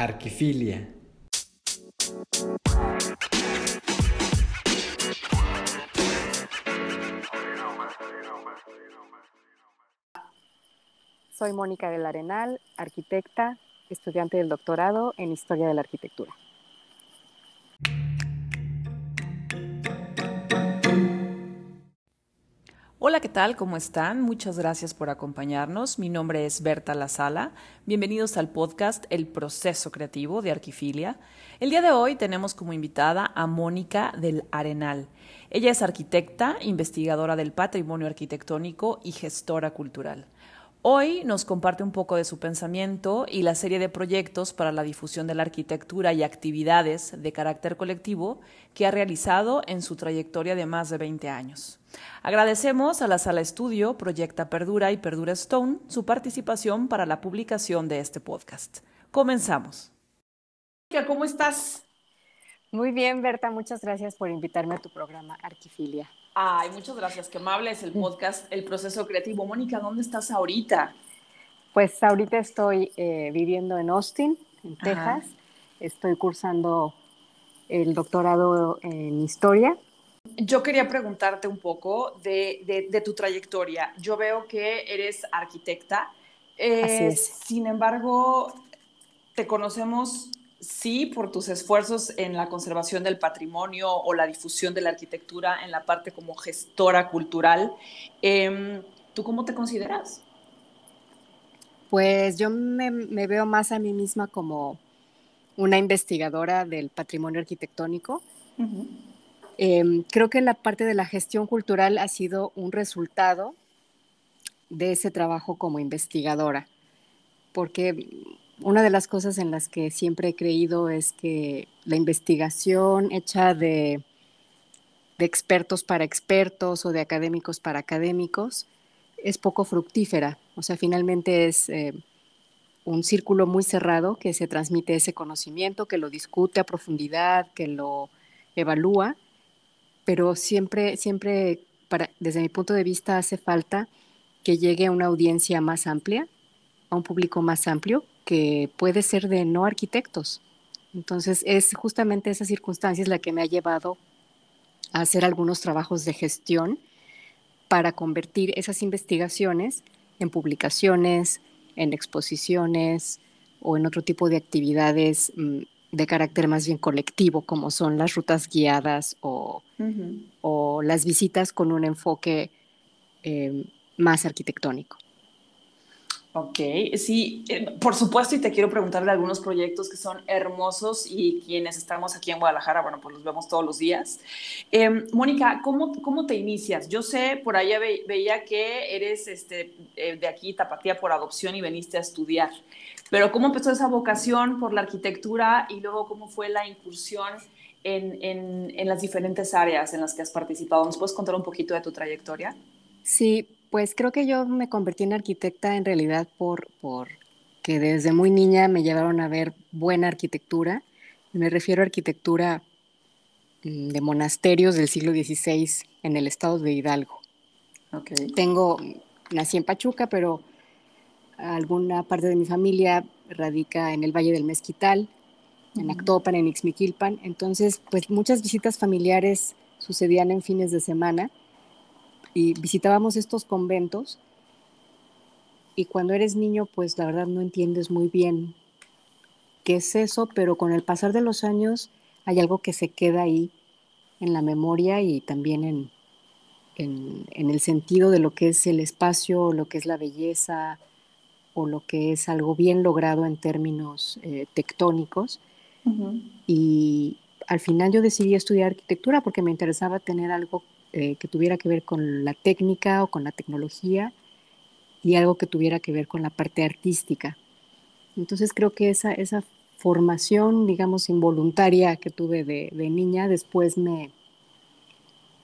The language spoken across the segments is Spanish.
Arquifilia. Soy Mónica del Arenal, arquitecta, estudiante del doctorado en Historia de la Arquitectura. Hola, ¿qué tal? ¿Cómo están? Muchas gracias por acompañarnos. Mi nombre es Berta Lazala. Bienvenidos al podcast El Proceso Creativo de Arquifilia. El día de hoy tenemos como invitada a Mónica del Arenal. Ella es arquitecta, investigadora del patrimonio arquitectónico y gestora cultural. Hoy nos comparte un poco de su pensamiento y la serie de proyectos para la difusión de la arquitectura y actividades de carácter colectivo que ha realizado en su trayectoria de más de 20 años. Agradecemos a la Sala Estudio, Proyecta Perdura y Perdura Stone su participación para la publicación de este podcast. Comenzamos. ¿Cómo estás? Muy bien, Berta, muchas gracias por invitarme a tu programa Arquifilia. Ay, muchas gracias. Qué amable es el podcast El Proceso Creativo. Mónica, ¿dónde estás ahorita? Pues ahorita estoy eh, viviendo en Austin, en Texas. Estoy cursando el doctorado en historia. Yo quería preguntarte un poco de, tu trayectoria. Yo veo que eres arquitecta. Eh, sin embargo, te conocemos sí por tus esfuerzos en la conservación del patrimonio o la difusión de la arquitectura en la parte como gestora cultural. Em, ¿Tú cómo te consideras? Pues yo me, veo más a mí misma como una investigadora del patrimonio arquitectónico. Em, creo que la parte de la gestión cultural ha sido un resultado de ese trabajo como investigadora, porque una de las cosas en las que siempre he creído es que la investigación hecha de, expertos para expertos o de académicos para académicos es poco fructífera. O sea, finalmente es eh, un círculo muy cerrado que se transmite ese conocimiento, que lo discute a profundidad, que lo evalúa, pero siempre, siempre, desde mi punto de vista, hace falta que llegue a una audiencia más amplia, a un público más amplio, que puede ser de no arquitectos. Entonces es justamente esa circunstancia la que me ha llevado a hacer algunos trabajos de gestión para convertir esas investigaciones en publicaciones, en exposiciones o en otro tipo de actividades mm, de carácter más bien colectivo, como son las rutas guiadas o, las visitas con un enfoque eh, más arquitectónico. Ok, sí, eh, por supuesto, y te quiero preguntar de algunos proyectos que son hermosos y quienes estamos aquí en Guadalajara, bueno, pues los vemos todos los días. Em, Mónica, ¿cómo, ¿cómo te inicias? Yo sé, por allá veía que eres este, eh, de aquí, Tapatía, por adopción y veniste a estudiar, pero ¿cómo empezó esa vocación por la arquitectura y luego cómo fue la incursión en, en, en las diferentes áreas en las que has participado? ¿Nos puedes contar un poquito de tu trayectoria? Sí, pues creo que yo me convertí en arquitecta en realidad por, por que desde muy niña me llevaron a ver buena arquitectura. Me refiero a arquitectura mm, de monasterios del siglo XVI en el estado de Hidalgo. Okay. Tengo, nací en Pachuca, pero alguna parte de mi familia radica en el Valle del Mezquital, en Actopan, en Ixmiquilpan. Entonces, pues muchas visitas familiares sucedían en fines de semana y visitábamos estos conventos y cuando eres niño, pues la verdad no entiendes muy bien qué es eso, pero con el pasar de los años hay algo que se queda ahí en la memoria y también en, en, el sentido de lo que es el espacio, lo que es la belleza o lo que es algo bien logrado en términos eh, tectónicos. Y al final yo decidí estudiar arquitectura porque me interesaba tener algo eh, que tuviera que ver con la técnica o con la tecnología y algo que tuviera que ver con la parte artística. Entonces creo que esa, esa formación, digamos, involuntaria que tuve de, niña, después me,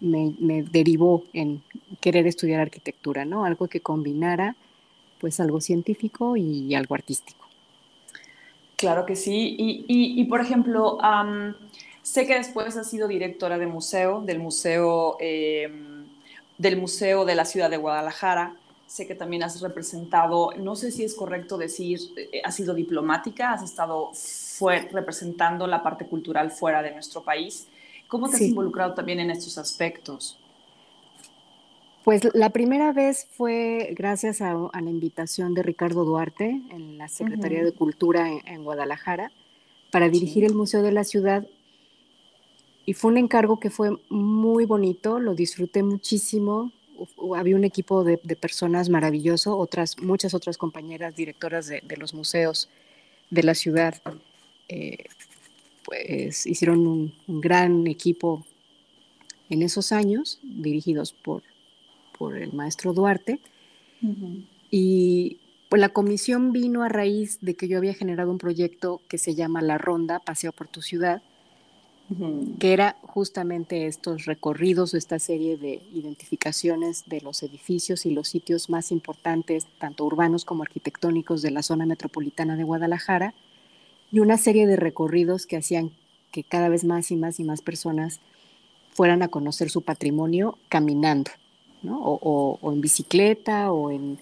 me, derivó en querer estudiar arquitectura, ¿no? Algo que combinara pues algo científico y algo artístico. Claro que sí. Y, y, por ejemplo, Sé que después ha sido directora de museo, del museo, em, del museo de la ciudad de Guadalajara. sé que también has representado, no sé si es correcto decir, eh, has sido diplomática, has estado fue, representando la parte cultural fuera de nuestro país. ¿Cómo te has involucrado también en estos aspectos? Pues la primera vez fue gracias a, la invitación de Ricardo Duarte en la Secretaría de Cultura en, Guadalajara para dirigir el Museo de la Ciudad. Y fue un encargo que fue muy bonito, lo disfruté muchísimo. había un equipo de, personas maravilloso, otras, muchas otras compañeras directoras de, los museos de la ciudad. Eh, pues hicieron un, un gran equipo en esos años, dirigidos por por el maestro Duarte. Y pues la comisión vino a raíz de que yo había generado un proyecto que se llama La Ronda, Paseo por tu Ciudad, que era justamente estos recorridos, esta serie de identificaciones de los edificios y los sitios más importantes, tanto urbanos como arquitectónicos de la zona metropolitana de Guadalajara, y una serie de recorridos que hacían que cada vez más y más y más personas fueran a conocer su patrimonio caminando o, en bicicleta o en,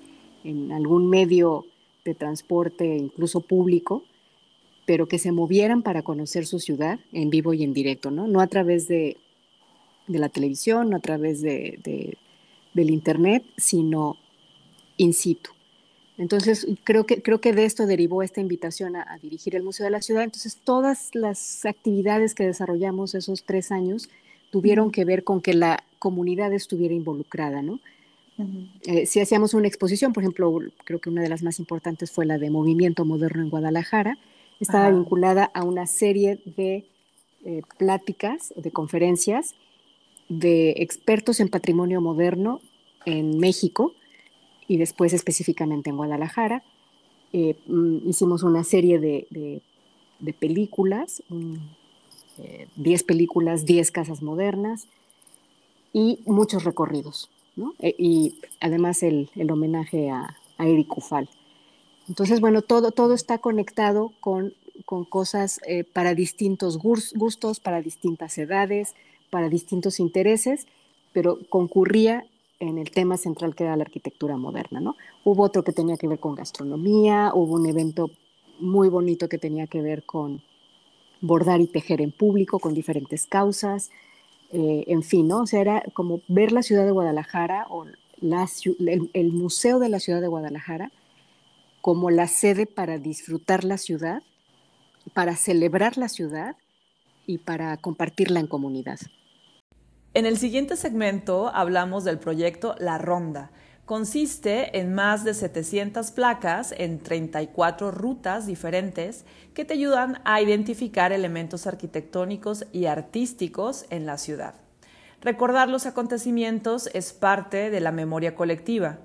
algún medio de transporte, incluso público, pero que se movieran para conocer su ciudad en vivo y en directo, no, no a través de, la televisión, no a través de, del Internet, sino in situ. Entonces, creo que, creo que de esto derivó esta invitación a, dirigir el Museo de la Ciudad. Entonces, todas las actividades que desarrollamos esos tres años tuvieron que ver con que la comunidad estuviera involucrada, ¿no? Eh, si hacíamos una exposición, por ejemplo, creo que una de las más importantes fue la de Movimiento Moderno en Guadalajara, estaba vinculada a una serie de eh, pláticas, de conferencias de expertos en patrimonio moderno en México y después específicamente en Guadalajara. Eh, mm, hicimos una serie de, películas, 10 películas, 10 casas modernas, y muchos recorridos, ¿no? E, y además el, el homenaje a, a, Eric Ufal. Entonces, bueno, todo, todo está conectado con, con cosas eh, para distintos gustos, para distintas edades, para distintos intereses, pero concurría en el tema central que era la arquitectura moderna, ¿no? Hubo otro que tenía que ver con gastronomía, hubo un evento muy bonito que tenía que ver con bordar y tejer en público, con diferentes causas, eh, en fin, ¿no? O sea, era como ver la ciudad de Guadalajara o el, Museo de la Ciudad de Guadalajara como la sede para disfrutar la ciudad, para celebrar la ciudad y para compartirla en comunidad. En el siguiente segmento hablamos del proyecto La Ronda, Consiste en más de 700 placas en 34 rutas diferentes que te ayudan a identificar elementos arquitectónicos y artísticos en la ciudad. Recordar los acontecimientos es parte de la memoria colectiva.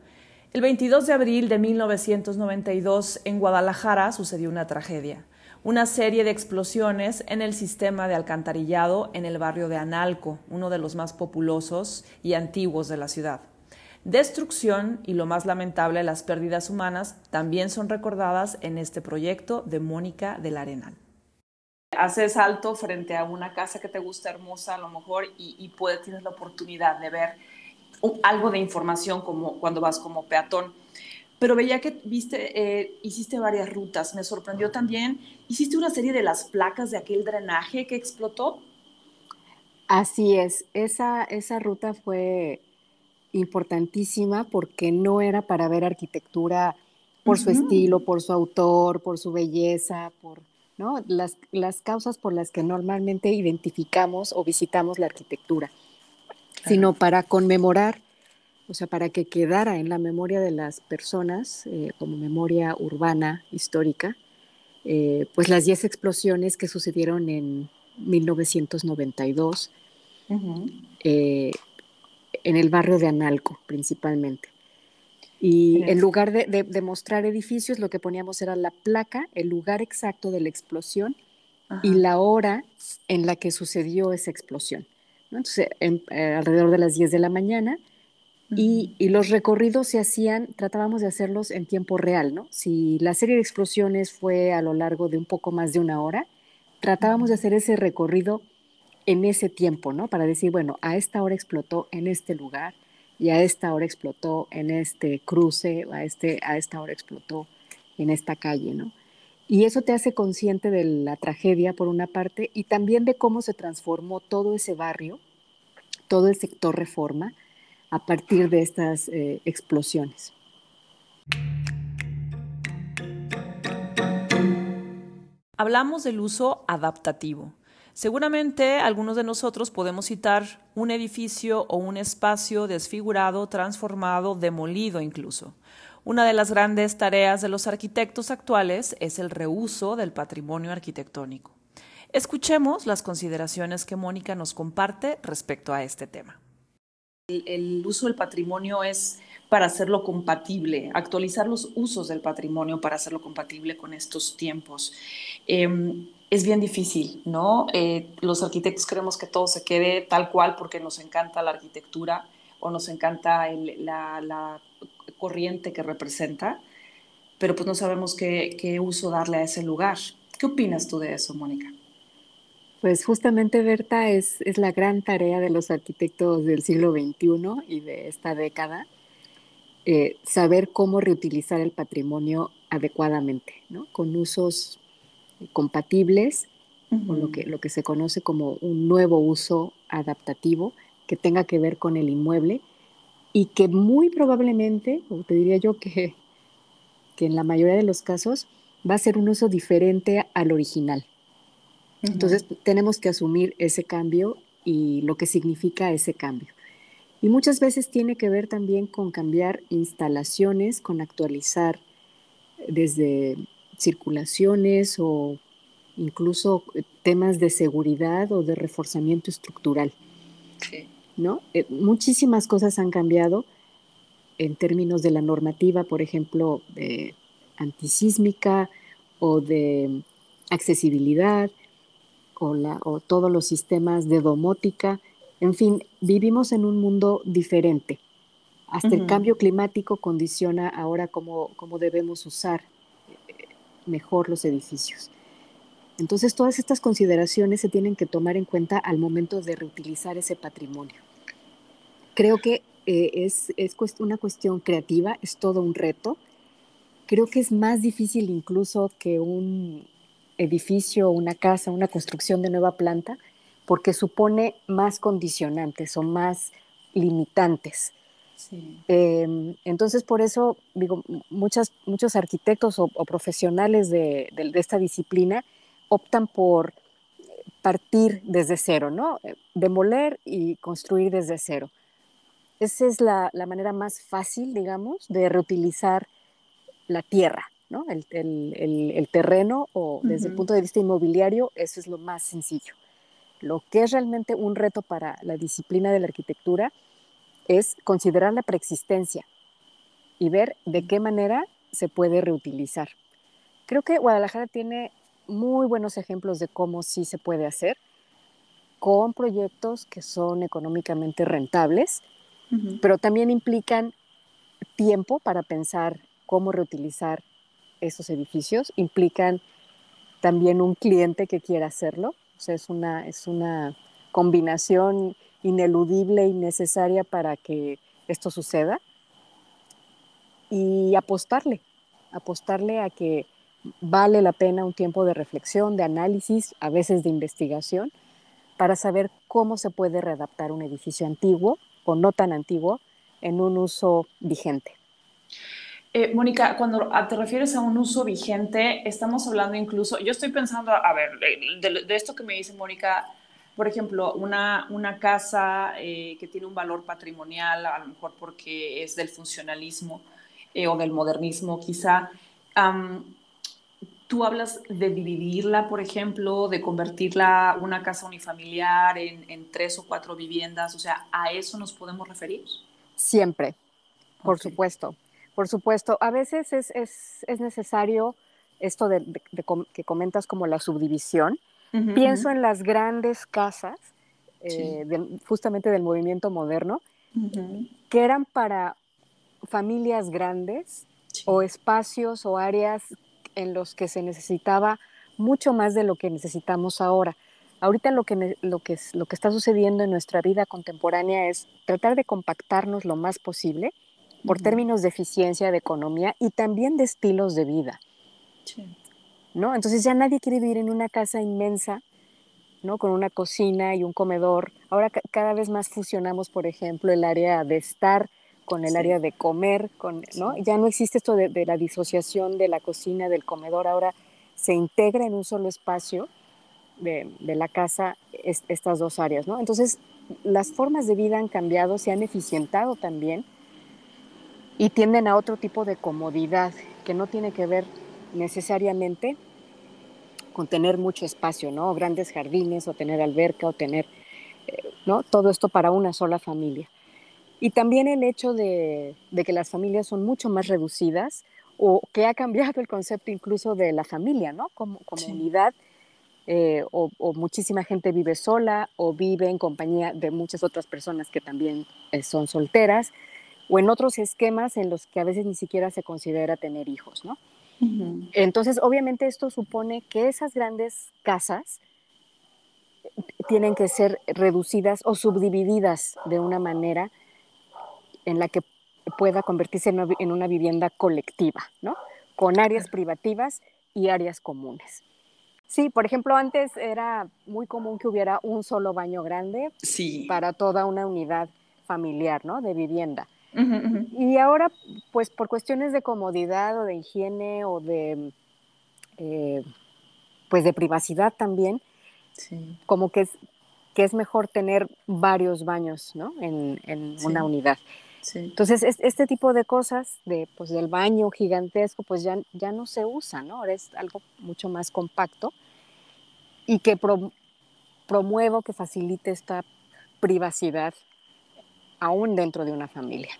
El 22 de abril de 1992 en Guadalajara sucedió una tragedia, una serie de explosiones en el sistema de alcantarillado en el barrio de Analco, uno de los más populosos y antiguos de la ciudad. Destrucción y lo más lamentable, las pérdidas humanas también son recordadas en este proyecto de Mónica del Arenal. Haces alto frente a una casa que te gusta hermosa a lo mejor y, y puedes, tienes la oportunidad de ver algo de información como cuando vas como peatón. Pero veía que viste, eh, hiciste varias rutas. Me sorprendió también, hiciste una serie de las placas de aquel drenaje que explotó. Así es, esa, esa ruta fue importantísima porque no era para ver arquitectura por su estilo, por su autor, por su belleza, por ¿no? las, las causas por las que normalmente identificamos o visitamos la arquitectura, sino para conmemorar, o sea, para que quedara en la memoria de las personas eh, como memoria urbana histórica, eh, pues las 10 explosiones que sucedieron en 1992 en el barrio de Analco principalmente. Y en lugar de, mostrar edificios, lo que poníamos era la placa, el lugar exacto de la explosión y la hora en la que sucedió esa explosión. Entonces, eh, alrededor de las 10 de la mañana, y, los recorridos se hacían, tratábamos de hacerlos en tiempo real, ¿no? Si la serie de explosiones fue a lo largo de un poco más de una hora, tratábamos de hacer ese recorrido en ese tiempo, ¿no? Para decir, bueno, a esta hora explotó en este lugar, y a esta hora explotó en este cruce, a, este, a esta hora explotó en esta calle, ¿no? Y eso te hace consciente de la tragedia, por una parte, y también de cómo se transformó todo ese barrio, todo el sector reforma, a partir de estas eh, explosiones. Hablamos del uso adaptativo. Seguramente algunos de nosotros podemos citar un edificio o un espacio desfigurado, transformado, demolido incluso. Una de las grandes tareas de los arquitectos actuales es el reuso del patrimonio arquitectónico. Escuchemos las consideraciones que Mónica nos comparte respecto a este tema. El, uso del patrimonio es para hacerlo compatible, actualizar los usos del patrimonio para hacerlo compatible con estos tiempos. Em, es bien difícil, ¿no? Eh, los arquitectos queremos que todo se quede tal cual porque nos encanta la arquitectura o nos encanta la, corriente que representa, pero pues no sabemos qué, qué uso darle a ese lugar. ¿Qué opinas tú de eso, Mónica? Pues justamente, Berta, es, es la gran tarea de los arquitectos del siglo XXI y de esta década, eh, saber cómo reutilizar el patrimonio adecuadamente, ¿no? con usos compatibles, con lo que, lo que se conoce como un nuevo uso adaptativo que tenga que ver con el inmueble y que muy probablemente, o te diría yo que, que en la mayoría de los casos, va a ser un uso diferente al original. Entonces tenemos que asumir ese cambio y lo que significa ese cambio. Y muchas veces tiene que ver también con cambiar instalaciones, con actualizar desde circulaciones o incluso temas de seguridad o de reforzamiento estructural. ¿No? Eh, muchísimas cosas han cambiado en términos de la normativa, por ejemplo, de antisísmica o de accesibilidad o, todos los sistemas de domótica. En fin, vivimos en un mundo diferente. Hasta el cambio climático condiciona ahora cómo, cómo debemos usar eh, mejor los edificios. Entonces, todas estas consideraciones se tienen que tomar en cuenta al momento de reutilizar ese patrimonio. Creo que eh, es, es una cuestión creativa, es todo un reto. Creo que es más difícil incluso que un, edificio, una casa, una construcción de nueva planta, porque supone más condicionantes o más limitantes. Em, entonces, por eso, digo, muchas, muchos arquitectos o, profesionales de, esta disciplina optan por partir desde cero, ¿no? Demoler y construir desde cero. Esa es la, la manera más fácil, digamos, de reutilizar la tierra. El, terreno o desde el punto de vista inmobiliario, eso es lo más sencillo. Lo que es realmente un reto para la disciplina de la arquitectura es considerar la preexistencia y ver de qué manera se puede reutilizar. Creo que Guadalajara tiene muy buenos ejemplos de cómo sí se puede hacer con proyectos que son económicamente rentables, pero también implican tiempo para pensar cómo reutilizar esos edificios, implican también un cliente que quiera hacerlo. O sea, es una, es una combinación ineludible y necesaria para que esto suceda. Y apostarle, apostarle a que vale la pena un tiempo de reflexión, de análisis, a veces de investigación, para saber cómo se puede readaptar un edificio antiguo o no tan antiguo en un uso vigente. Eh, Mónica, cuando te refieres a un uso vigente, estamos hablando incluso, yo estoy pensando, a ver, de, esto que me dice Mónica, por ejemplo, una, una casa eh, que tiene un valor patrimonial, a lo mejor porque es del funcionalismo eh, o del modernismo quizá, tú hablas de dividirla, por ejemplo, de convertirla una casa unifamiliar en, en, tres o cuatro viviendas, o sea, ¿a eso nos podemos referir? Siempre, por supuesto. Por supuesto, a veces es, es, es necesario esto de, que comentas como la subdivisión. Pienso en las grandes casas, eh, justamente del movimiento moderno, que eran para familias grandes o espacios o áreas en los que se necesitaba mucho más de lo que necesitamos ahora. ahorita lo que, lo, que, lo que está sucediendo en nuestra vida contemporánea es tratar de compactarnos lo más posible por términos de eficiencia, de economía y también de estilos de vida. ¿no? Entonces ya nadie quiere vivir en una casa inmensa, ¿no? Con una cocina y un comedor. Ahora cada vez más fusionamos, por ejemplo, el área de estar con el área de comer, con, ¿no? Ya no existe esto de, la disociación de la cocina, del comedor, ahora se integra en un solo espacio de, la casa estas dos áreas, ¿no? Entonces, las formas de vida han cambiado, se han eficientado también y tienden a otro tipo de comodidad que no tiene que ver necesariamente con tener mucho espacio, ¿no? Grandes jardines o tener alberca o tener, eh, ¿no? Todo esto para una sola familia. Y también el hecho de, que las familias son mucho más reducidas o que ha cambiado el concepto incluso de la familia, ¿no? Como, unidad. Eh, o, muchísima gente vive sola o vive en compañía de muchas otras personas que también eh, son solteras o en otros esquemas en los que a veces ni siquiera se considera tener hijos, ¿no? Entonces, obviamente esto supone que esas grandes casas tienen que ser reducidas o subdivididas de una manera en la que pueda convertirse en una vivienda colectiva, ¿no? Con áreas privativas y áreas comunes. Sí, por ejemplo, antes era muy común que hubiera un solo baño grande para toda una unidad familiar, ¿no? De vivienda. Y ahora, pues por cuestiones de comodidad o de higiene o de, eh, pues de privacidad también, como que es, que es mejor tener varios baños, ¿no? En, una unidad. Entonces, este tipo de cosas, de, pues, del baño gigantesco, pues ya, ya no se usa, ¿no? Ahora es algo mucho más compacto y que promuevo que facilite esta privacidad aún dentro de una familia.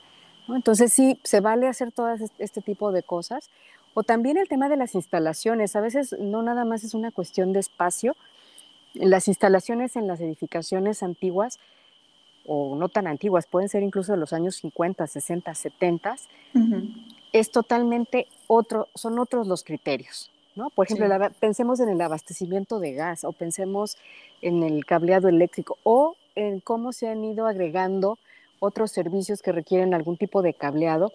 Entonces sí, se vale hacer todo este tipo de cosas. O también el tema de las instalaciones. A veces no nada más es una cuestión de espacio. Las instalaciones en las edificaciones antiguas o no tan antiguas, pueden ser incluso de los años 50, 60, 70, es totalmente otro, son otros los criterios. ¿no? Por ejemplo, pensemos en el abastecimiento de gas o pensemos en el cableado eléctrico o en cómo se han ido agregando otros servicios que requieren algún tipo de cableado,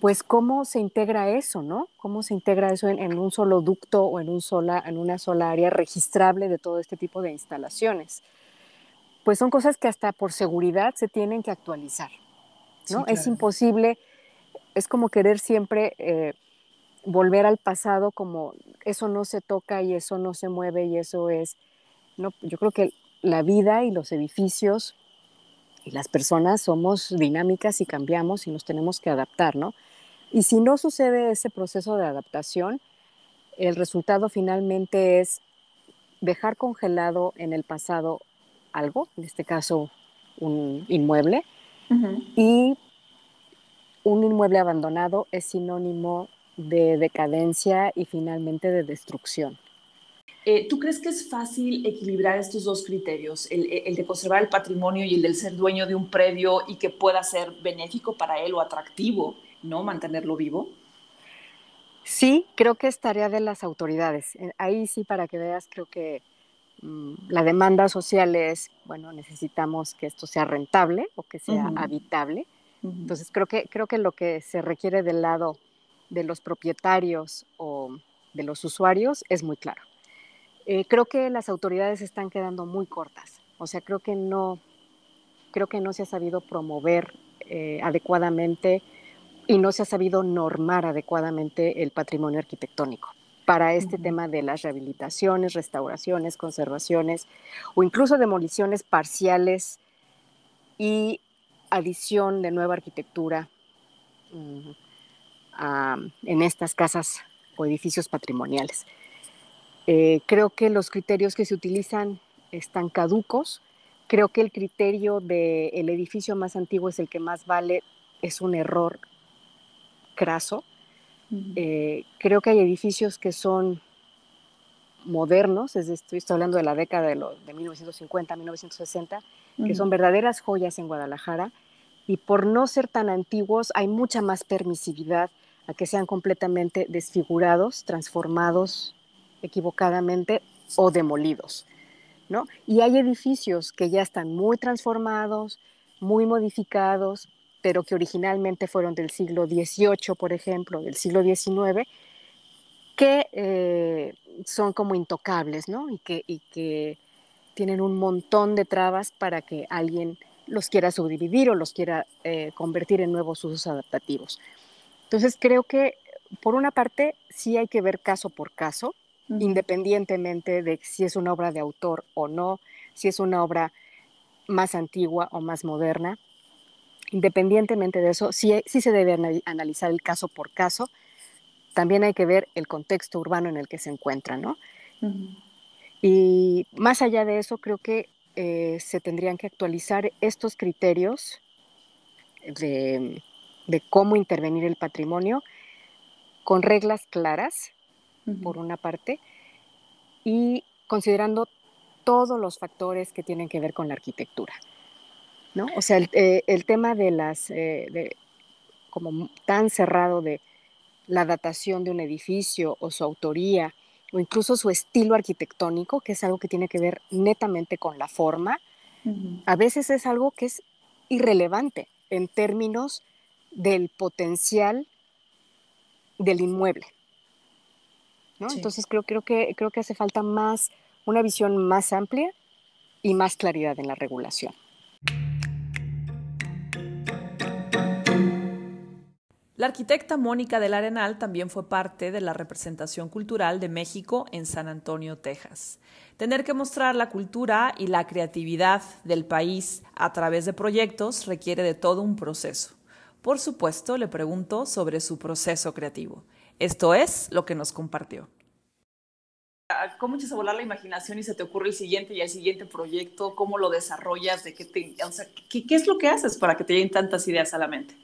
pues cómo se integra eso, ¿no? ¿Cómo se integra eso en, un solo ducto o en, un sola, en una sola área registrable de todo este tipo de instalaciones? Pues son cosas que hasta por seguridad se tienen que actualizar, ¿no? Es imposible, es como querer siempre eh, volver al pasado como eso no se toca y eso no se mueve y eso es, no, yo creo que la vida y los edificios y las personas somos dinámicas y cambiamos y nos tenemos que adaptar, ¿no? Y si no sucede ese proceso de adaptación, el resultado finalmente es dejar congelado en el pasado algo, en este caso un inmueble, y un inmueble abandonado es sinónimo de decadencia y finalmente de destrucción. Eh, ¿Tú crees que es fácil equilibrar estos dos criterios, el, de conservar el patrimonio y el del ser dueño de un predio y que pueda ser benéfico para él o atractivo, ¿no? Mantenerlo vivo. Sí, creo que es tarea de las autoridades. Eh, ahí sí, para que veas, creo que la demanda social es, bueno, necesitamos que esto sea rentable o que sea habitable. Entonces, creo que, creo que lo que se requiere del lado de los propietarios o de los usuarios es muy claro. Eh, creo que las autoridades están quedando muy cortas. O sea, creo que no, creo que no se ha sabido promover eh, adecuadamente y no se ha sabido normar adecuadamente el patrimonio arquitectónico para este tema de las rehabilitaciones, restauraciones, conservaciones o incluso demoliciones parciales y adición de nueva arquitectura mm, en estas casas o edificios patrimoniales. Eh, creo que los criterios que se utilizan están caducos. Creo que el criterio del edificio más antiguo es el que más vale, es un error craso. Eh, creo que hay edificios que son modernos, es estoy, hablando de la década de, de 1950, 1960, que son verdaderas joyas en Guadalajara y por no ser tan antiguos hay mucha más permisividad a que sean completamente desfigurados, transformados, equivocadamente o demolidos. ¿no? Y hay edificios que ya están muy transformados, muy modificados, pero que originalmente fueron del siglo XVIII, por ejemplo, del siglo XIX, que eh, son como intocables, ¿no? Y que, y que tienen un montón de trabas para que alguien los quiera subdividir o los quiera eh, convertir en nuevos usos adaptativos. Entonces, creo que por una parte sí hay que ver caso por caso, independientemente de si es una obra de autor o no, si es una obra más antigua o más moderna. Independientemente de eso, sí, sí se debe analizar el caso por caso. También hay que ver el contexto urbano en el que se encuentra, ¿no? Y más allá de eso, creo que eh, se tendrían que actualizar estos criterios de, de cómo intervenir el patrimonio con reglas claras, por una parte, y considerando todos los factores que tienen que ver con la arquitectura. ¿No? O sea, el, eh, tema de las, eh, como tan cerrado de la datación de un edificio o su autoría o incluso su estilo arquitectónico, que es algo que tiene que ver netamente con la forma, a veces es algo que es irrelevante en términos del potencial del inmueble. Entonces creo, creo, que, creo que hace falta más, una visión más amplia y más claridad en la regulación. La arquitecta Mónica del Arenal también fue parte de la representación cultural de México en San Antonio, Texas. Tener que mostrar la cultura y la creatividad del país a través de proyectos requiere de todo un proceso. Por supuesto, le pregunto sobre su proceso creativo. Esto es lo que nos compartió. ¿Cómo echas a volar la imaginación y se te ocurre el siguiente y el siguiente proyecto? ¿Cómo lo desarrollas? ¿De qué, te, o sea, ¿qué, es lo que haces para que te lleguen tantas ideas a la mente?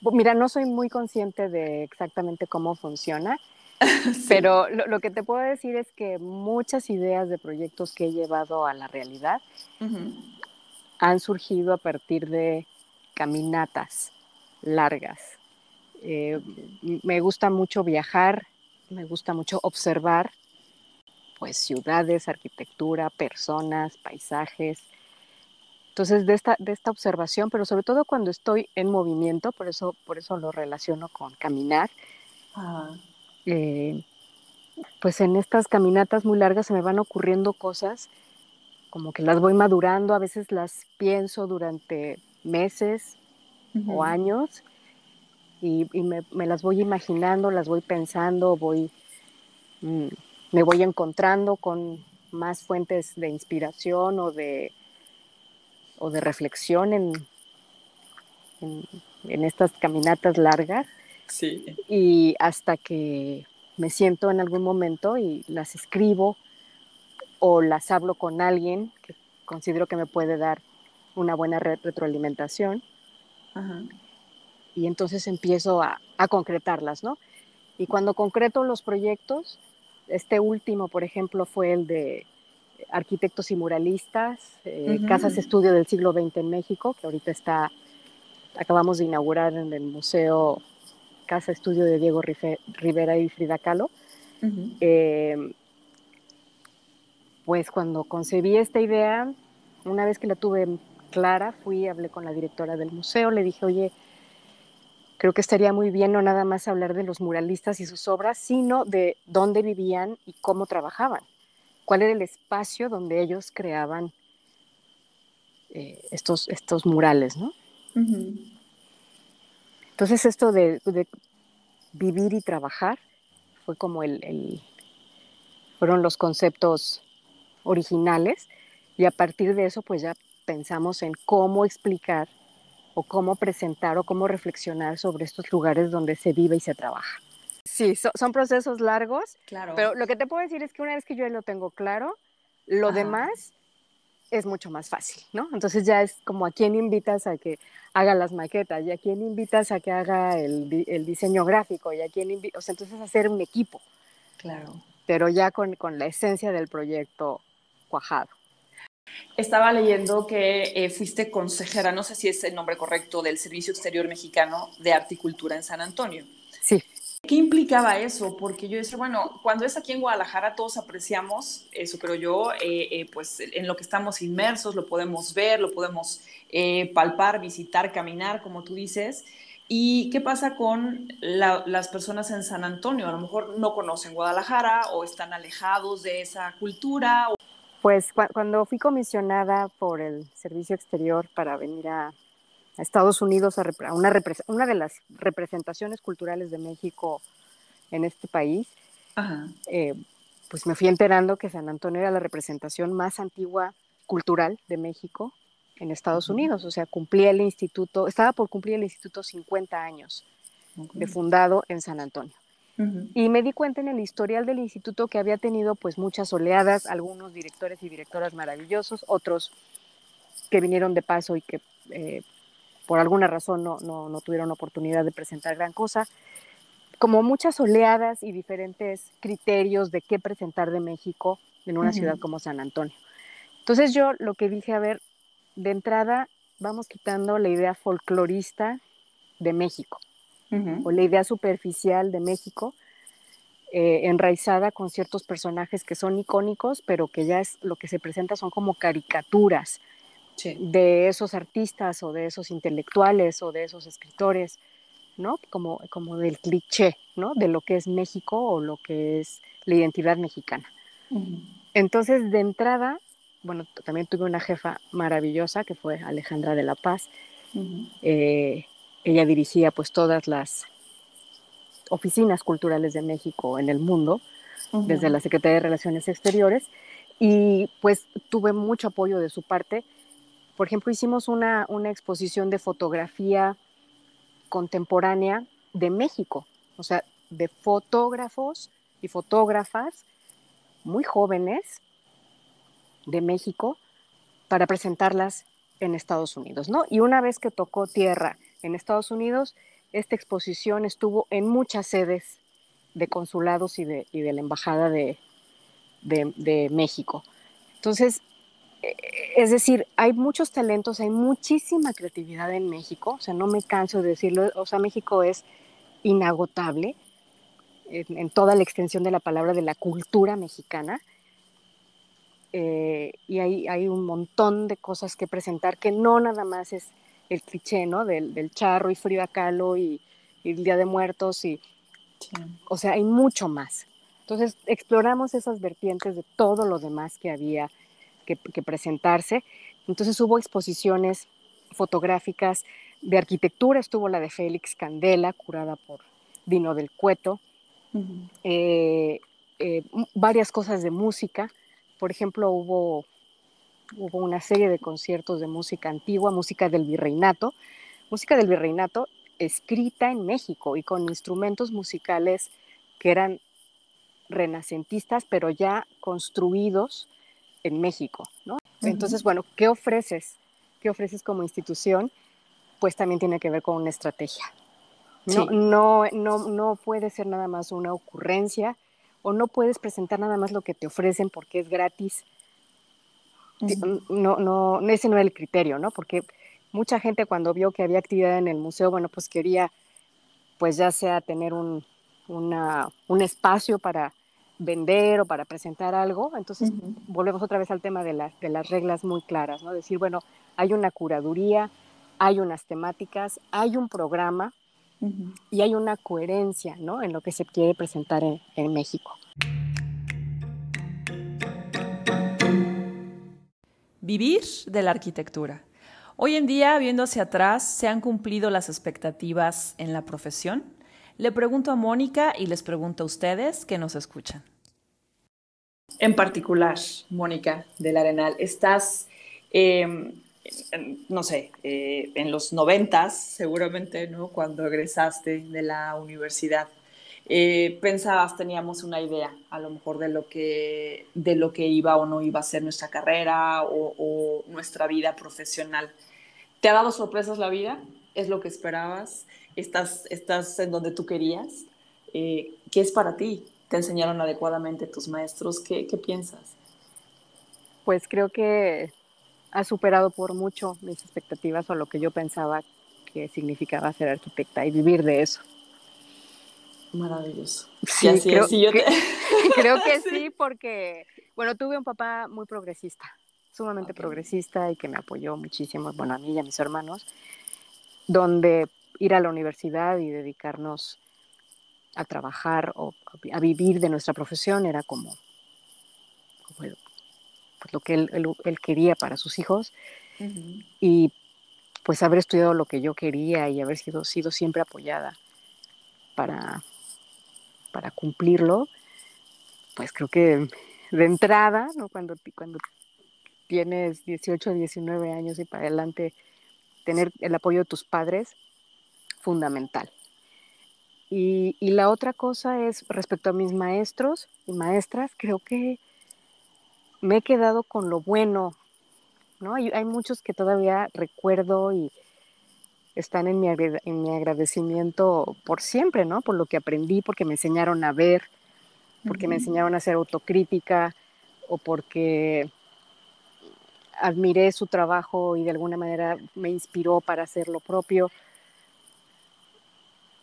Mira, no soy muy consciente de exactamente cómo funciona, pero lo, que te puedo decir es que muchas ideas de proyectos que he llevado a la realidad han surgido a partir de caminatas largas, eh, me gusta mucho viajar, me gusta mucho observar pues ciudades, arquitectura, personas, paisajes. Entonces, de esta, de esta observación, pero sobre todo cuando estoy en movimiento, por eso, por eso lo relaciono con caminar, eh, pues en estas caminatas muy largas se me van ocurriendo cosas como que las voy madurando, a veces las pienso durante meses o años y, me, las voy imaginando, las voy pensando, voy, mm, me voy encontrando con más fuentes de inspiración o de, o de reflexión en, en, estas caminatas largas. Sí. Y hasta que me siento en algún momento y las escribo o las hablo con alguien que considero que me puede dar una buena retroalimentación. Ajá y entonces empiezo a, concretarlas, ¿no? Y cuando concreto los proyectos, este último, por ejemplo, fue el de arquitectos y muralistas, eh, casas estudio del siglo XX en México, que ahorita está, acabamos de inaugurar en el Museo Casa Estudio de Diego Rivera y Frida Kahlo. Eh, pues cuando concebí esta idea, una vez que la tuve clara, fui, hablé con la directora del museo, le dije, oye, creo que estaría muy bien no nada más hablar de los muralistas y sus obras, sino de dónde vivían y cómo trabajaban, cuál era el espacio donde ellos creaban eh, estos, estos murales, ¿no? Entonces esto de, vivir y trabajar fue como el, fueron los conceptos originales y a partir de eso pues ya pensamos en cómo explicar o cómo presentar o cómo reflexionar sobre estos lugares donde se vive y se trabaja. Sí, son procesos largos, claro. pero lo que te puedo decir es que una vez que yo lo tengo claro, lo demás es mucho más fácil, ¿no? Entonces ya es como a quién invitas a que haga las maquetas, y a quién invitas a que haga el, el diseño gráfico, y a quién invitas, o sea, entonces hacer un equipo. Claro. Pero ya con, con la esencia del proyecto cuajado. Estaba leyendo que eh, fuiste consejera, no sé si es el nombre correcto, del Servicio Exterior Mexicano de Arte y Cultura en San Antonio. Sí. ¿Qué implicaba eso? Porque yo decía, bueno, cuando es aquí en Guadalajara todos apreciamos eso, pero yo, eh, eh, pues en lo que estamos inmersos, lo podemos ver, lo podemos eh, palpar, visitar, caminar, como tú dices. ¿Y qué pasa con las personas en San Antonio? A lo mejor no conocen Guadalajara o están alejados de esa cultura. Pues cuando fui comisionada por el Servicio Exterior para venir a, Estados Unidos a, una, una, de las representaciones culturales de México en este país, eh, pues me fui enterando que San Antonio era la representación más antigua cultural de México en Estados Unidos. O sea, cumplía el instituto, estaba por cumplir el instituto 50 años de fundado en San Antonio. Y me di cuenta en el historial del instituto que había tenido pues muchas oleadas, algunos directores y directoras maravillosos, otros que vinieron de paso y que eh, por alguna razón no, no, no, tuvieron oportunidad de presentar gran cosa, como muchas oleadas y diferentes criterios de qué presentar de México en una ciudad como San Antonio. Entonces yo lo que dije, a ver, de entrada vamos quitando la idea folclorista de México o la idea superficial de México, eh, enraizada con ciertos personajes que son icónicos, pero que ya es lo que se presenta son como caricaturas de esos artistas o de esos intelectuales o de esos escritores, ¿no? Como, como del cliché, ¿no? De lo que es México o lo que es la identidad mexicana. Entonces, de entrada, bueno, también tuve una jefa maravillosa que fue Alejandra de la Paz. Eh, ella dirigía pues todas las oficinas culturales de México en el mundo, desde la Secretaría de Relaciones Exteriores, y pues tuve mucho apoyo de su parte. Por ejemplo, hicimos una, una exposición de fotografía contemporánea de México, o sea, de fotógrafos y fotógrafas muy jóvenes de México para presentarlas en Estados Unidos, ¿no? Y una vez que tocó tierra en Estados Unidos, esta exposición estuvo en muchas sedes de consulados y de, la Embajada de, México. Entonces, es decir, hay muchos talentos, hay muchísima creatividad en México, o sea, no me canso de decirlo, o sea, México es inagotable en toda la extensión de la palabra de la cultura mexicana eh, y hay, hay, un montón de cosas que presentar que no nada más es el cliché, ¿no? Del, del charro y frío Calo y, y, el Día de Muertos y, o sea, hay mucho más. Entonces exploramos esas vertientes de todo lo demás que había que, que presentarse. Entonces hubo exposiciones fotográficas de arquitectura, estuvo la de Félix Candela, curada por Dino del Cueto, eh, eh, varias cosas de música, por ejemplo, hubo, hubo una serie de conciertos de música antigua, música del virreinato, música del virreinato escrita en México y con instrumentos musicales que eran renacentistas, pero ya construidos en México, ¿no? Entonces, bueno, ¿qué ofreces? ¿Qué ofreces como institución? Pues también tiene que ver con una estrategia. No, no, no, no puede ser nada más una ocurrencia o no puedes presentar nada más lo que te ofrecen porque es gratis. No, no, ese no era el criterio, ¿no? Porque mucha gente cuando vio que había actividad en el museo, bueno, pues quería, pues ya sea tener un, un espacio para vender o para presentar algo. Entonces, volvemos otra vez al tema de, de las reglas muy claras, ¿no? Decir, bueno, hay una curaduría, hay unas temáticas, hay un programa, y hay una coherencia ¿no? en lo que se quiere presentar en, México. Vivir de la arquitectura. Hoy en día, viendo hacia atrás, ¿se han cumplido las expectativas en la profesión? Le pregunto a Mónica y les pregunto a ustedes que nos escuchan. En particular, Mónica del Arenal, ¿estás em, no sé, eh, en los noventas, seguramente, ¿no? Cuando egresaste de la universidad, eh, pensabas, teníamos una idea a lo mejor de lo, que, de lo que iba o no iba a ser nuestra carrera o, nuestra vida profesional. ¿Te ha dado sorpresas la vida? ¿Es lo que esperabas? ¿Estás, estás en donde tú querías? Eh, ¿Qué es para ti? ¿Te enseñaron adecuadamente tus maestros? ¿Qué, qué piensas? Pues creo que ha superado por mucho mis expectativas o lo que yo pensaba que significaba ser arquitecta y vivir de eso. Maravilloso. Sí, creo, que, creo que sí, porque, bueno, tuve un papá muy progresista, sumamente progresista y que me apoyó muchísimo, bueno, a mí y a mis hermanos, donde ir a la universidad y dedicarnos a trabajar o a vivir de nuestra profesión era como, pues, lo que él, quería para sus hijos. Y pues haber estudiado lo que yo quería y haber sido, sido siempre apoyada para, para cumplirlo, pues creo que de entrada, ¿no? cuando, cuando tienes 18, 19 años y para adelante, tener el apoyo de tus padres, fundamental. Y, la otra cosa es respecto a mis maestros y maestras, creo que me he quedado con lo bueno, ¿no? Hay, hay muchos que todavía recuerdo y están en mi, en mi agradecimiento por siempre, ¿no? Por lo que aprendí, porque me enseñaron a ver, porque me enseñaron a hacer autocrítica o porque admiré su trabajo y de alguna manera me inspiró para hacer lo propio.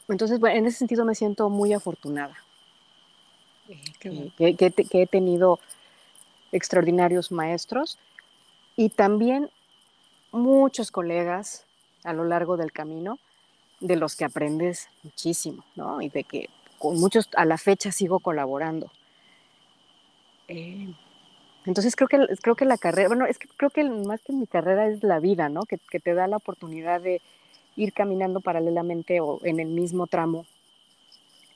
Entonces, bueno, en ese sentido me siento muy afortunada. Eh, que, he tenido extraordinarios maestros y también muchos colegas a lo largo del camino de los que aprendes muchísimo, ¿no? Y de que con muchos a la fecha sigo colaborando. Eh, entonces creo que, creo que la carrera, bueno, es que creo que más que mi carrera es la vida, ¿no? Que, que te da la oportunidad de, ir caminando paralelamente o en el mismo tramo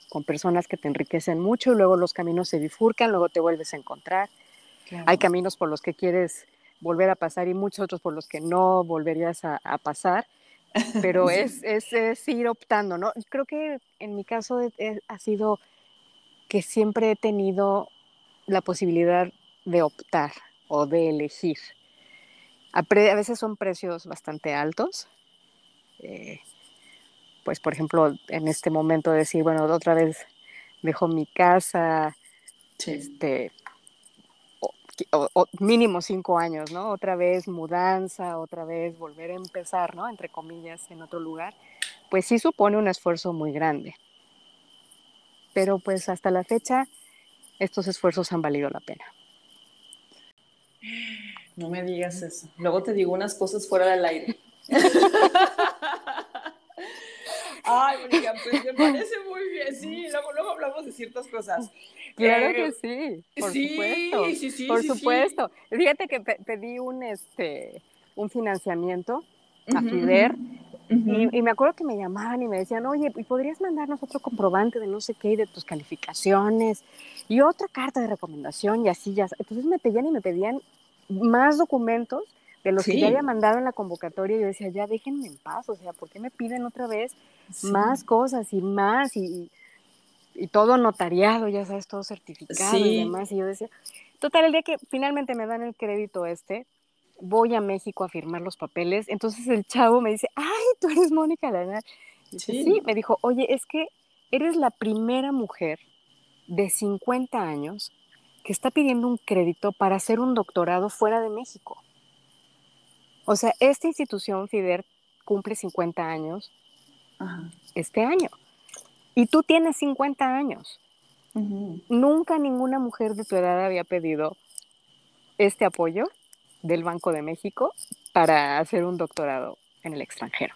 con personas que te enriquecen mucho y luego los caminos se bifurcan, luego te vuelves a encontrar. Hay caminos por los que quieres volver a pasar y muchos otros por los que no volverías a, pasar, pero es, es, ir optando, ¿no? Creo que en mi caso ha sido que siempre he tenido la posibilidad de optar o de elegir. A, a veces son precios bastante altos, eh, pues por ejemplo, en este momento decir, bueno, otra vez dejo mi casa, este, o, mínimo cinco años, ¿no? Otra vez mudanza, otra vez volver a empezar, ¿no? Entre comillas, en otro lugar, pues sí supone un esfuerzo muy grande. Pero pues hasta la fecha, estos esfuerzos han valido la pena. No me digas eso. Luego te digo unas cosas fuera del aire. Ay, Mónica, pues me parece muy bien. Sí, luego, luego hablamos de ciertas cosas. Claro eh, que sí, por sí, supuesto. Sí, sí, por supuesto. Fíjate que pedí un, este, un financiamiento a FIDER y, me acuerdo que me llamaban y me decían, oye, ¿y podrías mandarnos otro comprobante de no sé qué y de tus calificaciones? Y otra carta de recomendación y así ya. Entonces me pedían y me pedían más documentos de los que ya había mandado en la convocatoria, yo decía, ya déjenme en paz, o sea, ¿por qué me piden otra vez más cosas y más y, y, todo notariado, ya sabes, todo certificado y demás? Y yo decía, total, el día que finalmente me dan el crédito este, voy a México a firmar los papeles, entonces el chavo me dice, ay, tú eres Mónica Lana. Sí. sí, me dijo, oye, es que eres la primera mujer de 50 años que está pidiendo un crédito para hacer un doctorado fuera de México. O sea, esta institución, FIDER, cumple 50 años este año. Y tú tienes 50 años. Nunca ninguna mujer de tu edad había pedido este apoyo del Banco de México para hacer un doctorado en el extranjero.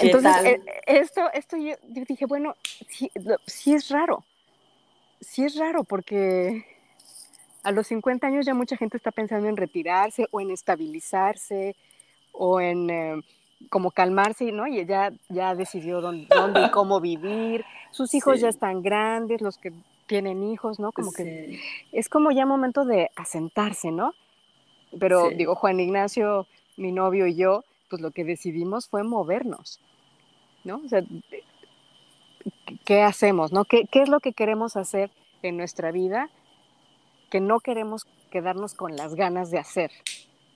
Entonces, eh, esto, esto yo, dije, bueno, sí es raro. Sí es raro porque a los 50 años ya mucha gente está pensando en retirarse o en estabilizarse o en eh, como calmarse, ¿no? Y ya, ya decidió dónde, y cómo vivir. Sus hijos ya están grandes, los que tienen hijos, ¿no? Como que es como ya momento de asentarse, ¿no? Pero digo, Juan Ignacio, mi novio y yo, pues lo que decidimos fue movernos, ¿no? O sea, ¿qué hacemos, no? ¿Qué, qué es lo que queremos hacer en nuestra vida? Que no queremos quedarnos con las ganas de hacer,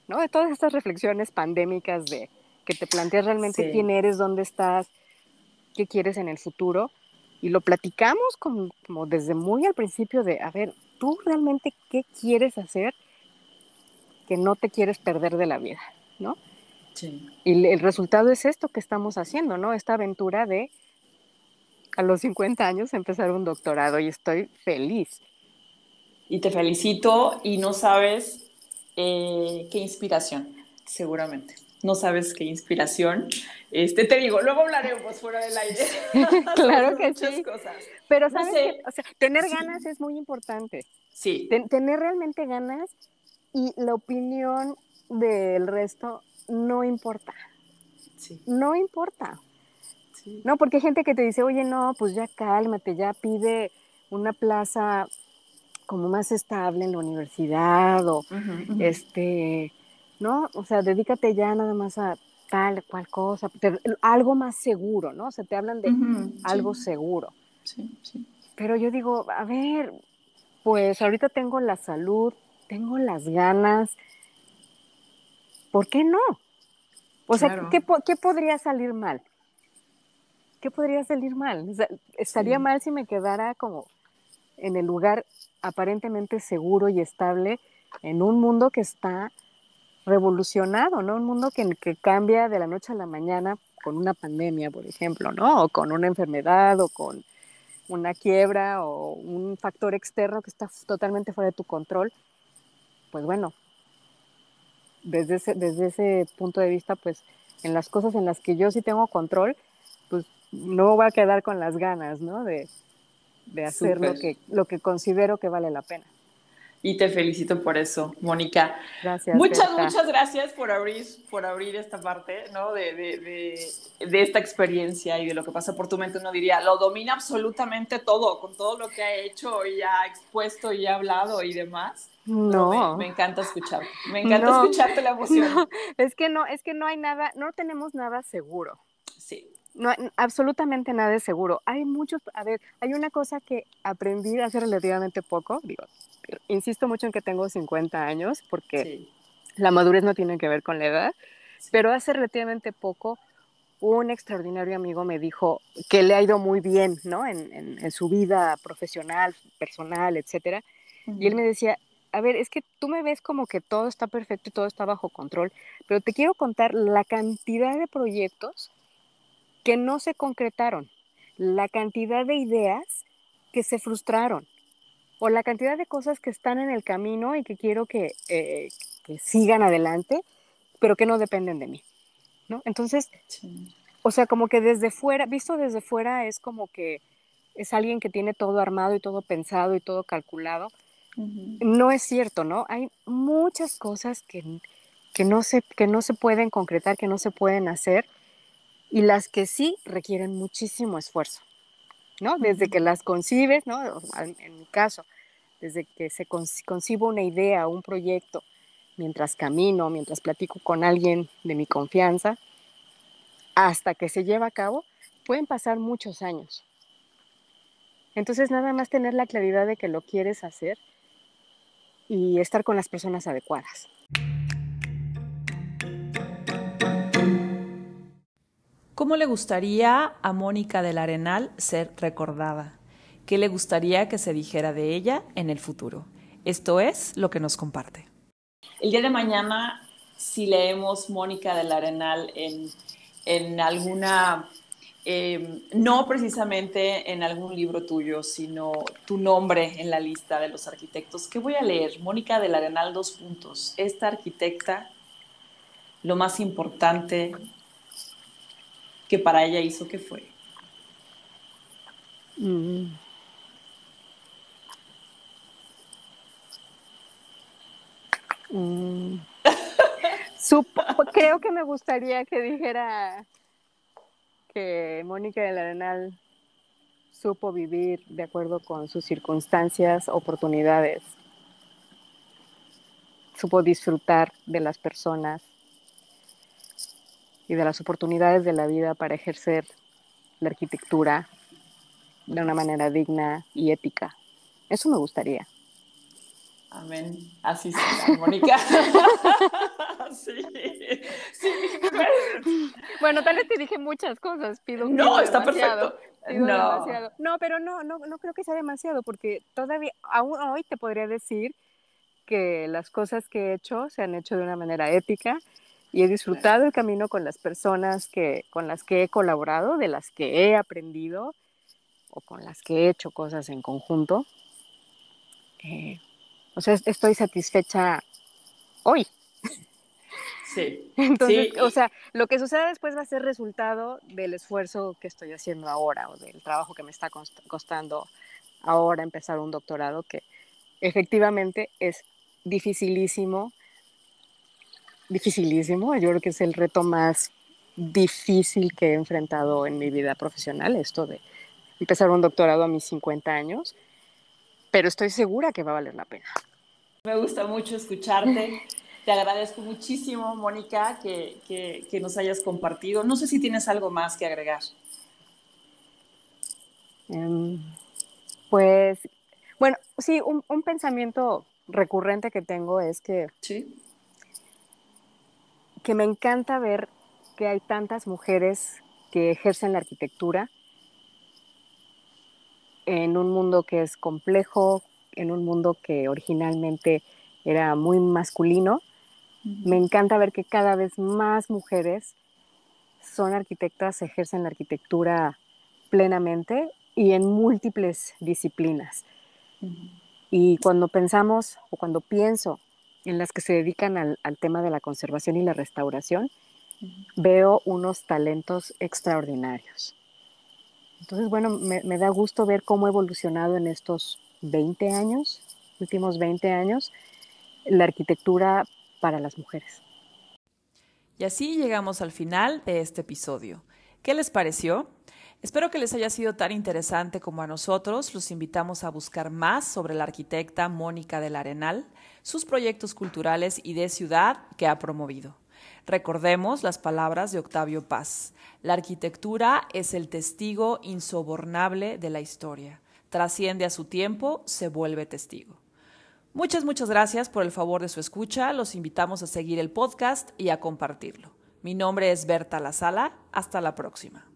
¿no? De todas estas reflexiones pandémicas de que te planteas realmente quién eres, dónde estás, qué quieres en el futuro, y lo platicamos como, desde muy al principio de, a ver, tú realmente qué quieres hacer que no te quieres perder de la vida, ¿no? Sí. Y el resultado es esto que estamos haciendo, ¿no? Esta aventura de a los 50 años empezar un doctorado y estoy feliz. Y te felicito y no sabes eh, qué inspiración, seguramente. No sabes qué inspiración. Este, te digo, luego hablaremos fuera del aire. claro que sí. Cosas. Pero sabes que, o sea, tener ganas es muy importante. Sí. tener realmente ganas y la opinión del resto no importa. Sí. No importa. Sí. No, porque hay gente que te dice, oye, no, pues ya cálmate, ya pide una plaza como más estable en la universidad o este, ¿no? O sea, dedícate ya nada más a tal cual cosa, algo más seguro, ¿no? O sea, te hablan de algo seguro. Sí, sí. Pero yo digo, a ver, pues ahorita tengo la salud, tengo las ganas, ¿por qué no? O sea, ¿qué, ¿qué, podría salir mal? ¿Qué podría salir mal? estaría mal si me quedara como en el lugar aparentemente seguro y estable en un mundo que está revolucionado, ¿no? Un mundo que, que cambia de la noche a la mañana con una pandemia, por ejemplo, ¿no? O con una enfermedad o con una quiebra o un factor externo que está totalmente fuera de tu control. Pues bueno, desde ese, desde ese punto de vista, pues en las cosas en las que yo sí tengo control, pues no voy a quedar con las ganas, ¿no? De, de hacer lo que, lo que considero que vale la pena. Y te felicito por eso, Mónica. Gracias. Muchas, muchas gracias por abrir, por abrir esta parte, ¿no? De, de, de, esta experiencia y de lo que pasa por tu mente. Uno diría, lo domina absolutamente todo, con todo lo que ha hecho y ha expuesto y ha hablado y demás. No. Me, encanta escuchar. Me encanta escucharte la emoción. es que no, es que no hay nada, no tenemos nada seguro. Sí no, absolutamente nada es seguro. Hay muchos, a ver, hay una cosa que aprendí hace relativamente poco, digo, insisto mucho en que tengo 50 años porque la madurez no tiene que ver con la edad, pero hace relativamente poco un extraordinario amigo me dijo que le ha ido muy bien, ¿no? En, en, su vida profesional, personal, etcétera. Y él me decía, a ver, es que tú me ves como que todo está perfecto y todo está bajo control, pero te quiero contar la cantidad de proyectos que no se concretaron, la cantidad de ideas que se frustraron o la cantidad de cosas que están en el camino y que quiero que, eh, sigan adelante, pero que no dependen de mí. ¿no? Entonces, o sea, como que desde fuera, visto desde fuera, es como que es alguien que tiene todo armado y todo pensado y todo calculado. No es cierto, ¿no? Hay muchas cosas que, que, no se, que no se pueden concretar, que no se pueden hacer y las que sí requieren muchísimo esfuerzo, ¿no? Desde que las concibes, ¿no? En mi caso, desde que se concibo una idea, un proyecto, mientras camino, mientras platico con alguien de mi confianza, hasta que se lleva a cabo, pueden pasar muchos años. Entonces, nada más tener la claridad de que lo quieres hacer y estar con las personas adecuadas. ¿Cómo le gustaría a Mónica del Arenal ser recordada? ¿Qué le gustaría que se dijera de ella en el futuro? Esto es lo que nos comparte. El día de mañana, si leemos Mónica del Arenal en, alguna, em, no precisamente en algún libro tuyo, sino tu nombre en la lista de los arquitectos, ¿qué voy a leer? Mónica del Arenal, dos puntos. Esta arquitecta, lo más importante que para ella hizo que fue? Mm. Mm. creo que me gustaría que dijera que Mónica del Arenal supo vivir de acuerdo con sus circunstancias, oportunidades, supo disfrutar de las personas, y de las oportunidades de la vida para ejercer la arquitectura de una manera digna y ética. Eso me gustaría. Amén. Así será, Mónica. sí. sí. Bueno, tal vez te dije muchas cosas. Pido no, está perfecto. no. No, pero no, no, no creo que sea demasiado, porque todavía, aún hoy te podría decir que las cosas que he hecho se han hecho de una manera ética y he disfrutado el camino con las personas que, con las que he colaborado, de las que he aprendido o con las que he hecho cosas en conjunto, eh, o sea, estoy satisfecha hoy. Sí. Entonces, o sea, lo que suceda después va a ser resultado del esfuerzo que estoy haciendo ahora o del trabajo que me está costando ahora empezar un doctorado que efectivamente es dificilísimo, dificilísimo, yo creo que es el reto más difícil que he enfrentado en mi vida profesional, esto de empezar un doctorado a mis 50 años, pero estoy segura que va a valer la pena. Me gusta mucho escucharte. Te agradezco muchísimo, Mónica, que, que, nos hayas compartido. No sé si tienes algo más que agregar. Em, pues, bueno, sí, un, un, pensamiento recurrente que tengo es que, ¿Sí? Que me encanta ver que hay tantas mujeres que ejercen la arquitectura en un mundo que es complejo, en un mundo que originalmente era muy masculino. Me encanta ver que cada vez más mujeres son arquitectas, ejercen la arquitectura plenamente y en múltiples disciplinas. Y cuando pensamos o cuando pienso en las que se dedican al, al tema de la conservación y la restauración, veo unos talentos extraordinarios. Entonces, bueno, me, da gusto ver cómo ha evolucionado en estos 20 años, últimos 20 años, la arquitectura para las mujeres. Y así llegamos al final de este episodio. ¿Qué les pareció? Espero que les haya sido tan interesante como a nosotros. Los invitamos a buscar más sobre la arquitecta Mónica del Arenal, sus proyectos culturales y de ciudad que ha promovido. Recordemos las palabras de Octavio Paz. La arquitectura es el testigo insobornable de la historia. Trasciende a su tiempo, se vuelve testigo. Muchas, muchas gracias por el favor de su escucha. Los invitamos a seguir el podcast y a compartirlo. Mi nombre es Berta La Sala. Hasta la próxima.